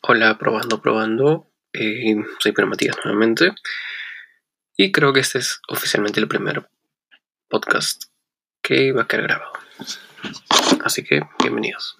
Hola, probando, probando. Eh, soy Pedro Matías nuevamente. Y creo que este es oficialmente el primer podcast que va a quedar grabado. Así que, bienvenidos.